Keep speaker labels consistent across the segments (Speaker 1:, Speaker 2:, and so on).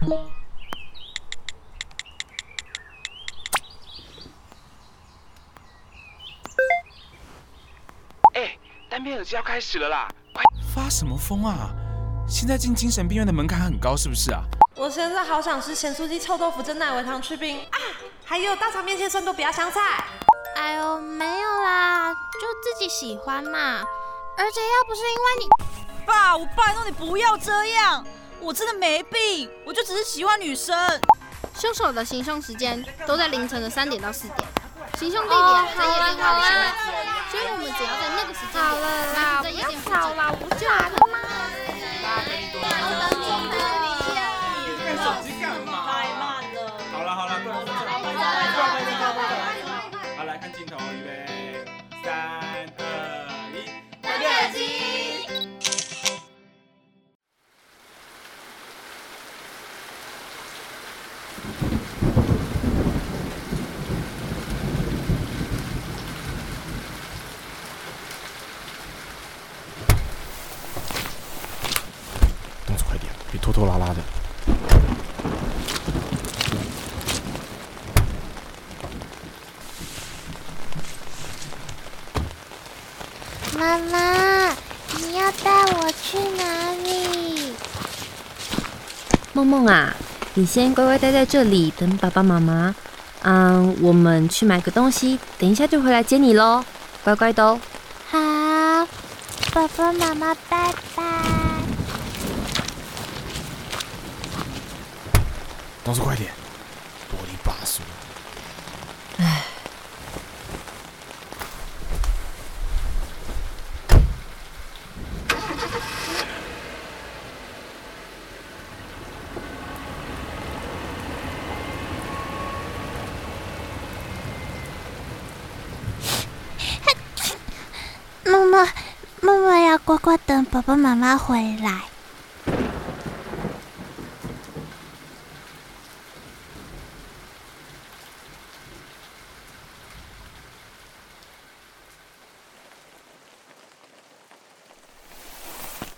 Speaker 1: 哎，单边耳机要开始了啦！快
Speaker 2: 发什么疯啊？现在进精神病院的门槛很高，是不是啊？
Speaker 3: 我现在好想吃咸酥鸡、臭豆腐、蒸奶维糖去冰啊！还有大肠面线、酸豆不要香菜。
Speaker 4: 哎呦，没有啦，就自己喜欢嘛。而且要不是因为你，
Speaker 5: 爸，我拜托你不要这样，我真的没病，我就只是喜欢女生。
Speaker 4: 凶手的行凶时间都在凌晨的三点到四点，行凶地点在夜店外的巷子，所以我们只要在那个时间点，然在夜店附近，我就好了妈妈，你要带我去哪里？
Speaker 6: 梦梦啊，你先乖乖待在这里等爸爸妈妈。嗯，我们去买个东西，等一下就回来接你喽，乖乖的哦。
Speaker 4: 好，爸爸妈妈，拜拜。
Speaker 7: 动作快点，
Speaker 4: 乖乖等爸爸妈妈回来。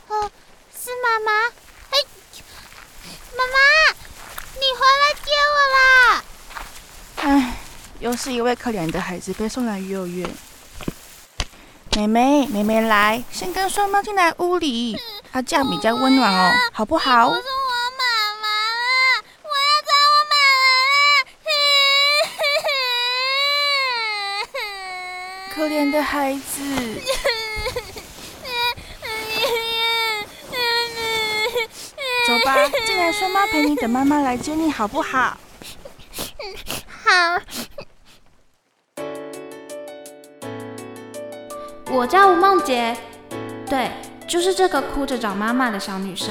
Speaker 4: 哦，是妈妈。哎，妈妈，你回来接我啦！
Speaker 5: 哎，又是一位可怜的孩子被送来幼儿园。妹妹，妹妹来，先跟双妈进来屋里，啊，这样比较温暖哦，好不好
Speaker 4: 我？是我妈妈啦，我要找我妈妈啦！
Speaker 5: 可怜的孩子，走吧，进来，双妈陪你等妈妈来接你，好不好？
Speaker 4: 好，
Speaker 3: 我叫吴梦洁，对，就是这个哭着找妈妈的小女生。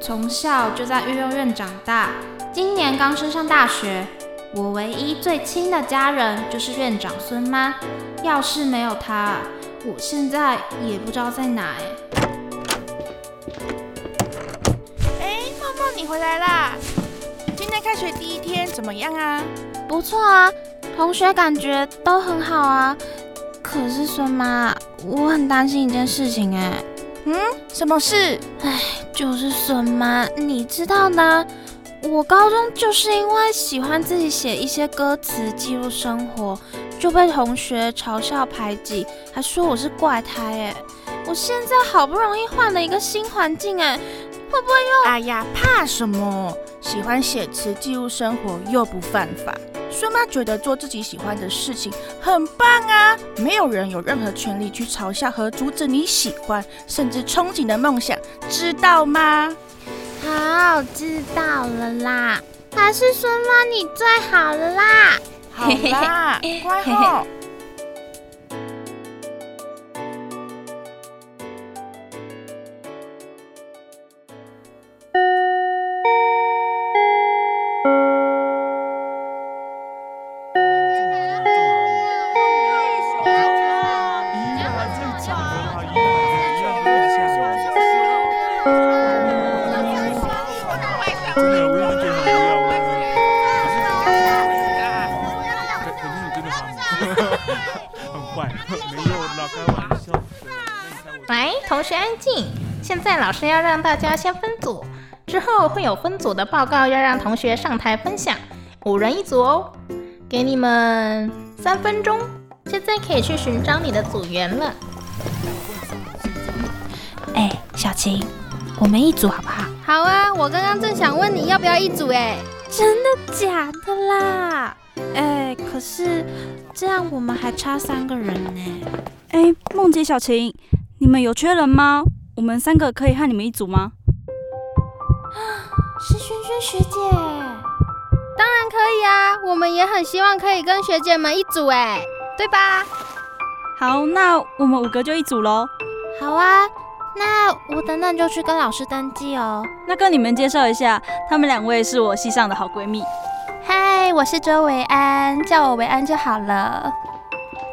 Speaker 3: 从小就在育幼院长大，今年刚升上大学。我唯一最亲的家人就是院长孙妈，要是没有她，我现在也不知道在哪哎。
Speaker 5: 哎，梦梦，你回来啦！今天开学第一天怎么样啊？
Speaker 4: 不错啊，同学感觉都很好啊。可是孙妈，我很担心一件事情哎，
Speaker 5: 嗯，什么事？
Speaker 4: 哎就是孙妈，你知道的，我高中就是因为喜欢自己写一些歌词记录生活，就被同学嘲笑排挤，还说我是怪胎哎。我现在好不容易换了一个新环境哎，会不会又……
Speaker 5: 哎呀，怕什么？喜欢写词记录生活又不犯法。孙妈觉得做自己喜欢的事情很棒啊，没有人有任何权利去嘲笑和阻止你喜欢甚至憧憬的梦想，知道吗？
Speaker 4: 好，知道了啦。还是孙妈你最好了啦。
Speaker 5: 好啦，乖吼。
Speaker 2: 很坏，没有啦，开玩笑的。
Speaker 8: 来，同学安静。现在老师要让大家先分组，之后会有分组的报告要让同学上台分享，五人一组哦。给你们三分钟，现在可以去寻找你的组员了。
Speaker 4: 哎，小晴，我们一组好不好？
Speaker 3: 好啊，我刚刚正想问你要不要一组哎。
Speaker 4: 真的假的啦？哎，可是这样我们还差三个人呢。
Speaker 9: 哎，梦姐、小晴，你们有缺人吗？我们三个可以和你们一组吗？
Speaker 4: 啊 是萱萱学姐。
Speaker 3: 当然可以啊，我们也很希望可以跟学姐们一组哎，对吧？
Speaker 9: 好，那我们五个就一组喽。
Speaker 4: 好啊，那我等等就去跟老师登记哦。
Speaker 9: 那跟你们介绍一下，她们两位是我系上的好闺蜜。
Speaker 4: 嗨，我是周维安，叫我维安就好了。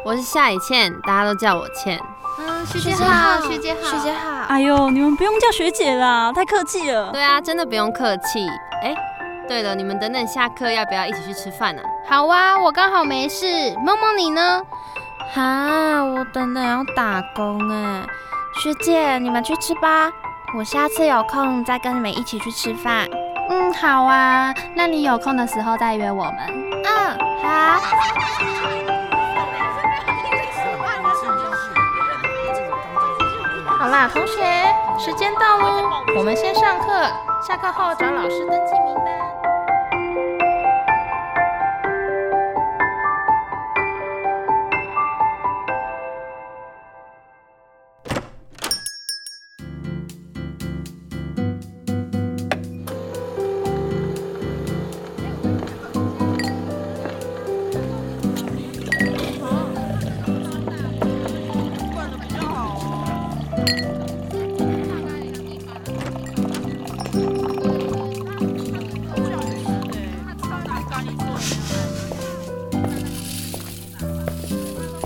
Speaker 6: 我是夏以倩，大家都叫我倩。
Speaker 3: 嗯，学姐好，学姐好，
Speaker 4: 学姐好。
Speaker 9: 哎呦，你们不用叫学姐啦，太客气了。
Speaker 6: 对啊，真的不用客气。哎。对了，你们等等下课要不要一起去吃饭呢？
Speaker 3: 好啊，我刚好没事。梦梦你呢？
Speaker 4: 哈，我等等要打工哎。学姐，你们去吃吧，我下次有空再跟你们一起去吃饭。
Speaker 3: 嗯，好啊，那你有空的时候再约我们。
Speaker 4: 嗯，好。
Speaker 8: 好啦，同学，时间到喽，我们先上课，下课后找老师登记名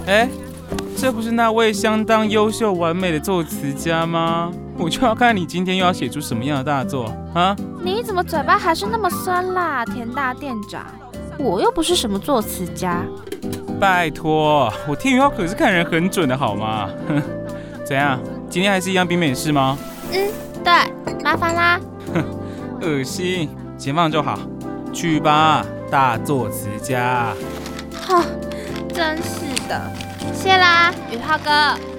Speaker 2: 哎，这不是那位相当优秀完美的作词家吗？我就要看你今天又要写出什么样的大作啊！
Speaker 4: 你怎么嘴巴还是那么酸啦，田大店长？我又不是什么作词家。
Speaker 2: 拜托，我天元可是看人很准的好吗？哼，怎样？今天还是一样冰美式吗？
Speaker 4: 嗯，对，麻烦啦。
Speaker 2: 哼，恶心，先放就好。去吧，大作词家。
Speaker 4: 好，真是的。谢啦，宇浩哥。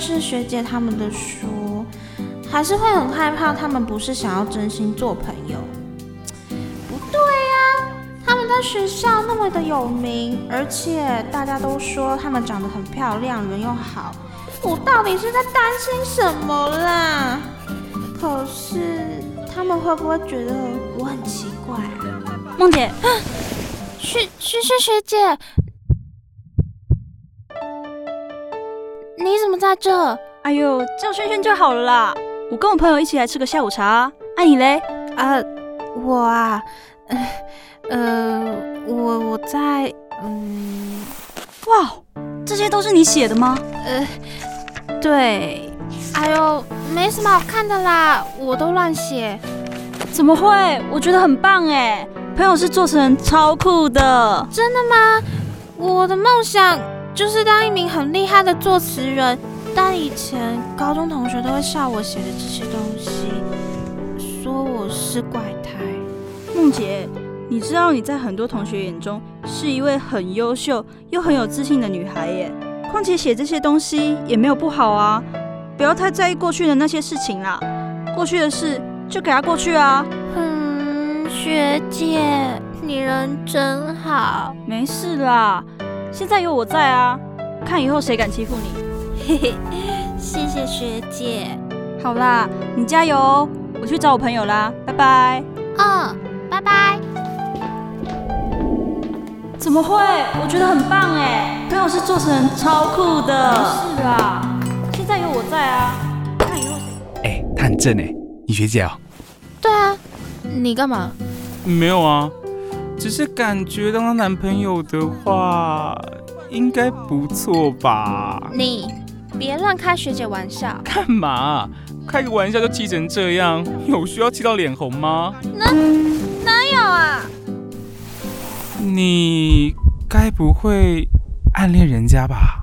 Speaker 4: 是学姐他们的书，还是会很害怕他们不是想要真心做朋友。不对呀，他们在学校那么的有名，而且大家都说他们长得很漂亮，人又好。我到底是在担心什么啦？可是他们会不会觉得我很奇怪啊？
Speaker 9: 梦姐，
Speaker 4: 学学学学姐。你怎么在这？
Speaker 9: 哎呦，叫萱萱就好了啦。我跟我朋友一起来吃个下午茶。爱你嘞？
Speaker 4: 啊，我啊，呃，我我在，嗯，
Speaker 9: 哇，这些都是你写的吗？
Speaker 4: 呃，对。哎呦，没什么好看的啦，我都乱写。
Speaker 9: 怎么会？我觉得很棒哎。朋友是做成超酷的。
Speaker 4: 真的吗？我的梦想。就是当一名很厉害的作词人，但以前高中同学都会笑我写的这些东西，说我是怪胎。
Speaker 9: 梦姐，你知道你在很多同学眼中是一位很优秀又很有自信的女孩耶。况且写这些东西也没有不好啊，不要太在意过去的那些事情啦。过去的事就给它过去啊。
Speaker 4: 嗯，学姐，你人真好。
Speaker 9: 没事啦。现在有我在啊，看以后谁敢欺负你。
Speaker 4: 嘿嘿，谢谢学姐。
Speaker 9: 好啦，你加油哦，我去找我朋友啦，拜拜。
Speaker 4: 嗯，拜拜。
Speaker 9: 怎么会？我觉得很棒哎，朋友是做成超酷的。是啊，现在有我在啊，看以后谁。
Speaker 7: 哎。
Speaker 2: 他很正哎，你学姐哦？
Speaker 4: 对啊，你干嘛？
Speaker 2: 没有啊，只是感觉当她男朋友的话，应该不错吧？
Speaker 4: 你别乱开学姐玩笑。
Speaker 2: 干嘛？开个玩笑就气成这样，有需要气到脸红吗？
Speaker 4: 哪哪有啊？
Speaker 2: 你该不会暗恋人家吧？